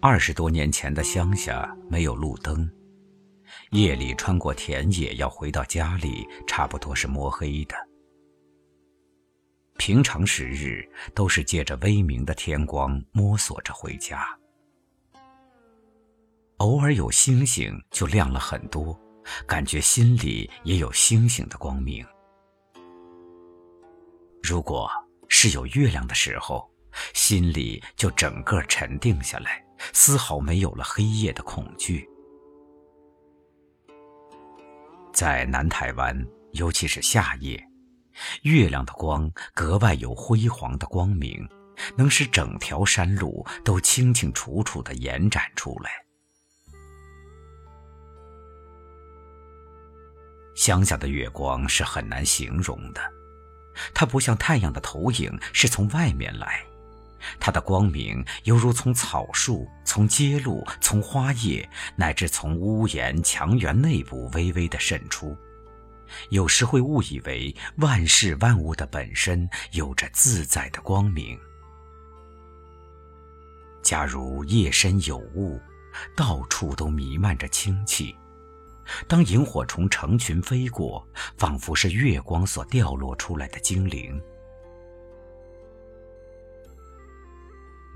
二十多年前的乡下没有路灯，夜里穿过田野要回到家里，差不多是摸黑的。平常时日都是借着微明的天光摸索着回家，偶尔有星星就亮了很多，感觉心里也有星星的光明。如果是有月亮的时候，心里就整个沉定下来，丝毫没有了黑夜的恐惧。在南台湾，尤其是夏夜，月亮的光格外有辉煌的光明，能使整条山路都清清楚楚地延展出来。乡下的月光是很难形容的，它不像太阳的投影是从外面来。它的光明犹如从草树、从街路、从花叶，乃至从屋檐、墙垣内部微微的渗出，有时会误以为万事万物的本身有着自在的光明。假如夜深有雾，到处都弥漫着清气，当萤火虫成群飞过，仿佛是月光所掉落出来的精灵。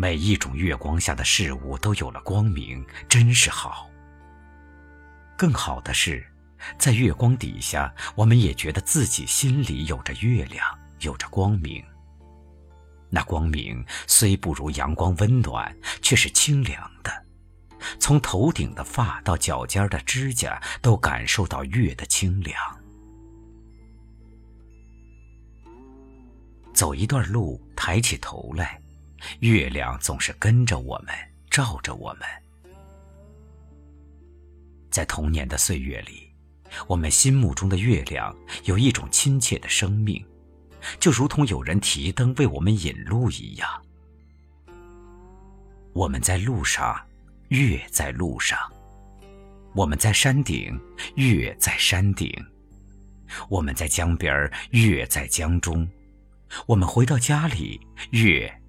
每一种月光下的事物都有了光明，真是好。更好的是，在月光底下，我们也觉得自己心里有着月亮，有着光明。那光明虽不如阳光温暖，却是清凉的，从头顶的发到脚尖的指甲，都感受到月的清凉。走一段路，抬起头来。月亮总是跟着我们，照着我们。在童年的岁月里，我们心目中的月亮有一种亲切的生命，就如同有人提灯为我们引路一样。我们在路上，月在路上；我们在山顶，月在山顶；我们在江边，月在江中；我们回到家里，月。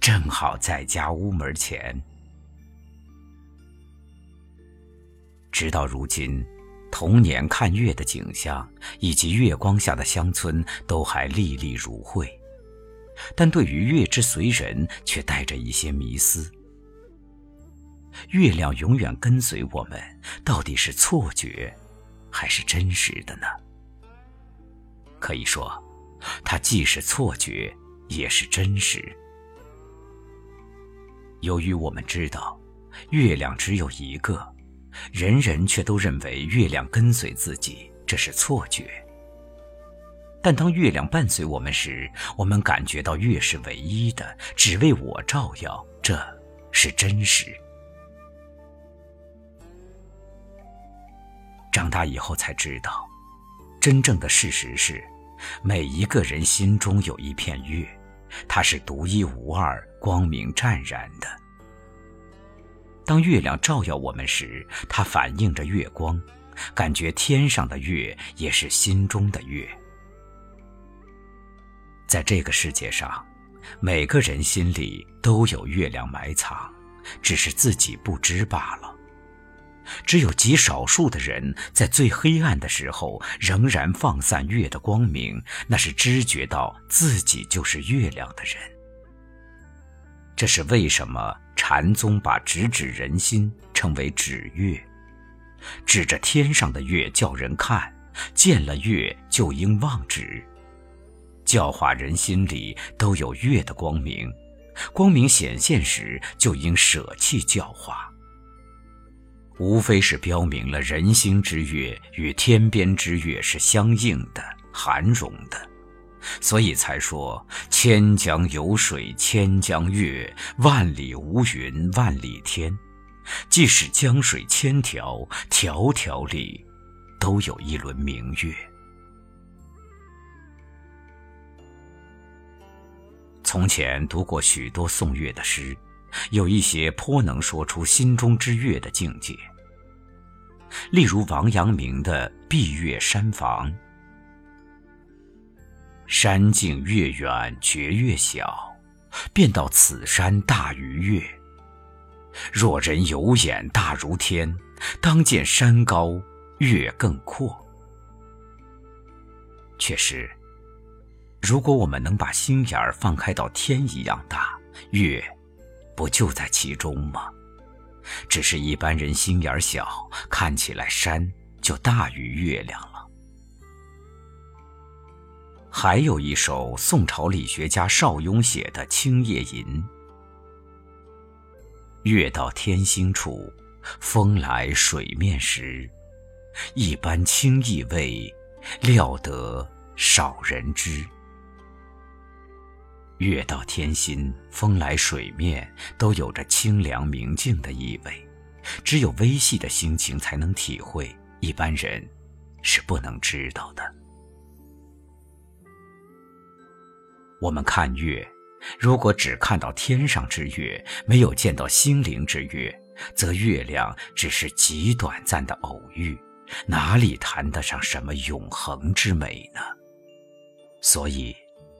正好在家屋门前。直到如今，童年看月的景象以及月光下的乡村都还历历如绘，但对于月之随人却带着一些迷思。月亮永远跟随我们，到底是错觉，还是真实的呢？可以说，它既是错觉，也是真实。由于我们知道，月亮只有一个，人人却都认为月亮跟随自己，这是错觉。但当月亮伴随我们时，我们感觉到月是唯一的，只为我照耀，这是真实。长大以后才知道，真正的事实是，每一个人心中有一片月。它是独一无二、光明湛然的。当月亮照耀我们时，它反映着月光，感觉天上的月也是心中的月。在这个世界上，每个人心里都有月亮埋藏，只是自己不知罢了。只有极少数的人在最黑暗的时候仍然放散月的光明，那是知觉到自己就是月亮的人。这是为什么禅宗把直指人心称为指月，指着天上的月叫人看，见了月就应忘指，教化人心里都有月的光明，光明显现时就应舍弃教化。无非是标明了人心之月与天边之月是相应的、含容的，所以才说“千江有水千江月，万里无云万里天”。即使江水千条，条条里都有一轮明月。从前读过许多宋月的诗，有一些颇能说出心中之月的境界。例如王阳明的《闭月山房》：“山径月远觉月小，便道此山大于月。若人有眼大如天，当见山高月更阔。确实，如果我们能把心眼儿放开到天一样大，月不就在其中吗？只是一般人心眼小，看起来山就大于月亮了。还有一首宋朝理学家邵雍写的《清夜吟》。月到天心处，风来水面时。一般清意味，料得少人知。月到天心，风来水面，都有着清凉明净的意味。只有微细的心情才能体会，一般人是不能知道的。我们看月。如果只看到天上之月，没有见到心灵之月，则月亮只是极短暂的偶遇，哪里谈得上什么永恒之美呢？所以，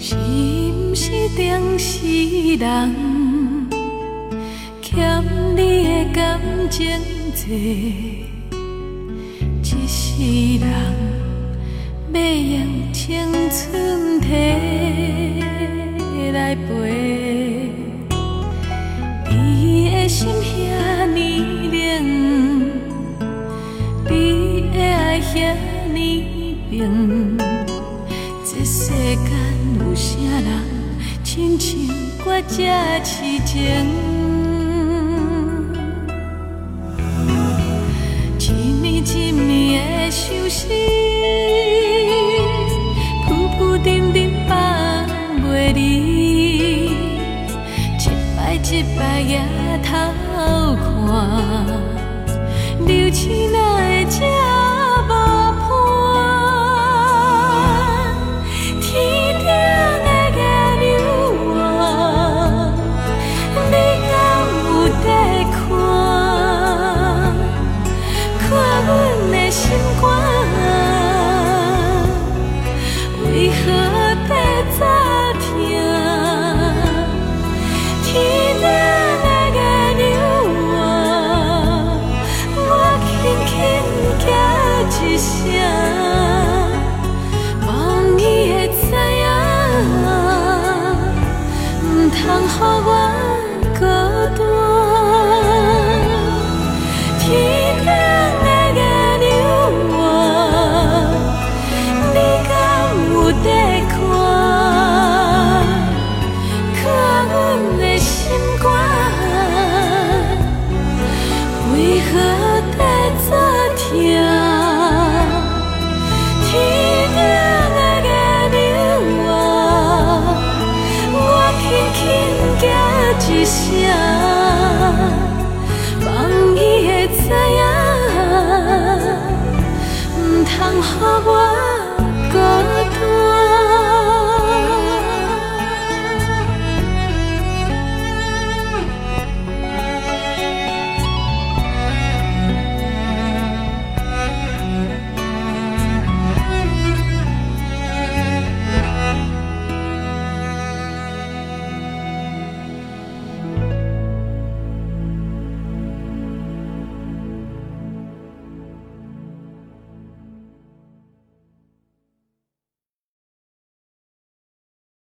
是，不是定是人欠你的感情，一世人要用青春提来陪。你的心遐尼冷，你的爱遐尼冰，这世间有啥人亲像？我这痴情，休息